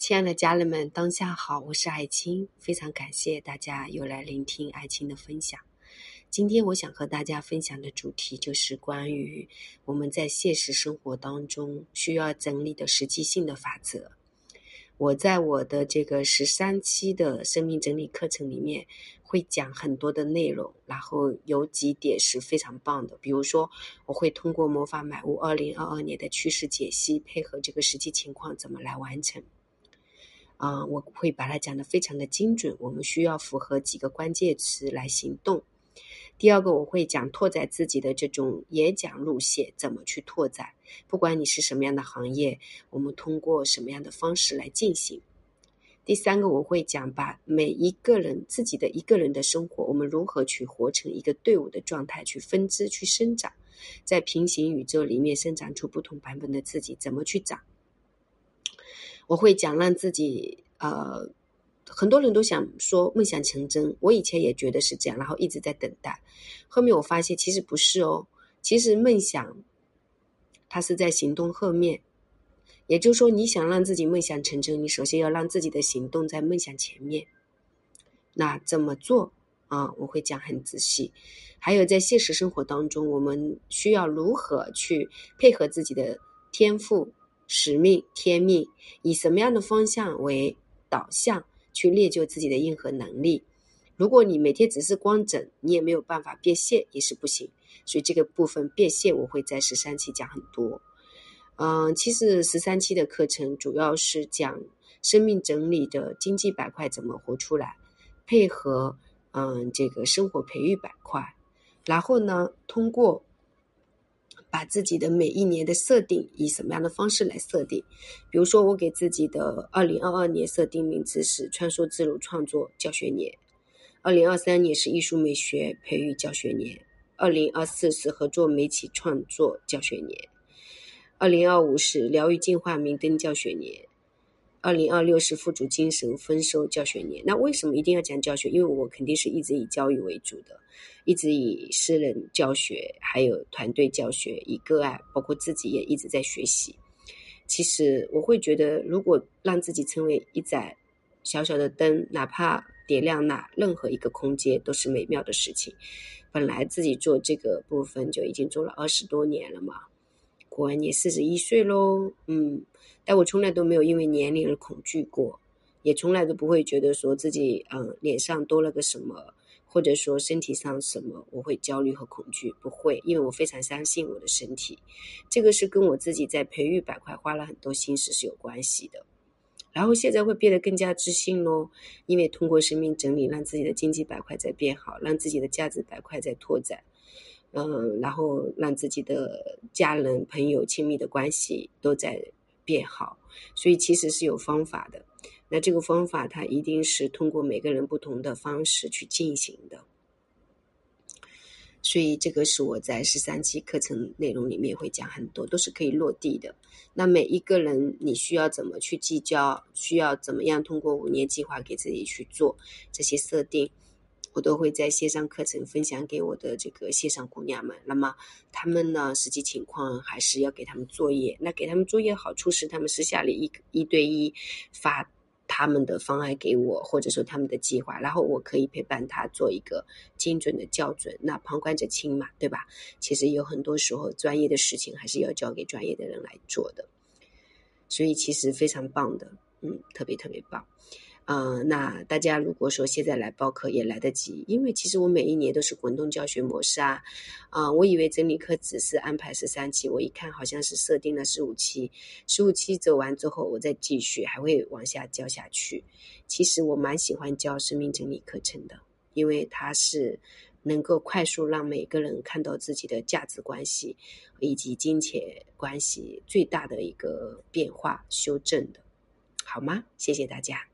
亲爱的家人们，当下好，我是爱青，非常感谢大家又来聆听爱青的分享。今天我想和大家分享的主题就是关于我们在现实生活当中需要整理的实际性的法则。我在我的这个十三期的生命整理课程里面会讲很多的内容，然后有几点是非常棒的，比如说我会通过魔法买屋二零二二年的趋势解析，配合这个实际情况怎么来完成。啊，我会把它讲的非常的精准。我们需要符合几个关键词来行动。第二个，我会讲拓展自己的这种演讲路线，怎么去拓展。不管你是什么样的行业，我们通过什么样的方式来进行。第三个，我会讲把每一个人自己的一个人的生活，我们如何去活成一个队伍的状态，去分支去生长，在平行宇宙里面生长出不同版本的自己，怎么去长。我会讲让自己呃，很多人都想说梦想成真，我以前也觉得是这样，然后一直在等待。后面我发现其实不是哦，其实梦想它是在行动后面，也就是说你想让自己梦想成真，你首先要让自己的行动在梦想前面。那怎么做啊？我会讲很仔细。还有在现实生活当中，我们需要如何去配合自己的天赋。使命、天命，以什么样的方向为导向去练就自己的硬核能力？如果你每天只是光整，你也没有办法变现，也是不行。所以这个部分变现，我会在十三期讲很多。嗯，其实十三期的课程主要是讲生命整理的经济板块怎么活出来，配合嗯这个生活培育板块，然后呢通过。把自己的每一年的设定以什么样的方式来设定？比如说，我给自己的二零二二年设定名字是“穿梭自如创作教学年”，二零二三年是艺术美学培育教学年，二零二四是合作媒体创作教学年，二零二五是疗愈进化明灯教学年。二零二六是富足精神丰收教学年。那为什么一定要讲教学？因为我肯定是一直以教育为主的，一直以私人教学，还有团队教学，以个案，包括自己也一直在学习。其实我会觉得，如果让自己成为一盏小小的灯，哪怕点亮那任何一个空间，都是美妙的事情。本来自己做这个部分就已经做了二十多年了嘛，果然也四十一岁喽，嗯。但我从来都没有因为年龄而恐惧过，也从来都不会觉得说自己嗯脸上多了个什么，或者说身体上什么我会焦虑和恐惧，不会，因为我非常相信我的身体，这个是跟我自己在培育板块花了很多心思是有关系的。然后现在会变得更加自信喽，因为通过生命整理，让自己的经济板块在变好，让自己的价值板块在拓展，嗯，然后让自己的家人、朋友、亲密的关系都在。变好，所以其实是有方法的。那这个方法，它一定是通过每个人不同的方式去进行的。所以这个是我在十三期课程内容里面会讲很多，都是可以落地的。那每一个人，你需要怎么去计较？需要怎么样通过五年计划给自己去做这些设定？我都会在线上课程分享给我的这个线上姑娘们。那么他们呢，实际情况还是要给他们作业。那给他们作业好处是，他们私下里一一对一发他们的方案给我，或者说他们的计划，然后我可以陪伴他做一个精准的校准。那旁观者清嘛，对吧？其实有很多时候专业的事情还是要交给专业的人来做的。所以其实非常棒的，嗯，特别特别棒。嗯，那大家如果说现在来报课也来得及，因为其实我每一年都是滚动教学模式啊。啊，我以为整理课只是安排十三期，我一看好像是设定了十五期，十五期走完之后我再继续，还会往下教下去。其实我蛮喜欢教生命整理课程的，因为它是能够快速让每个人看到自己的价值关系以及金钱关系最大的一个变化修正的，好吗？谢谢大家。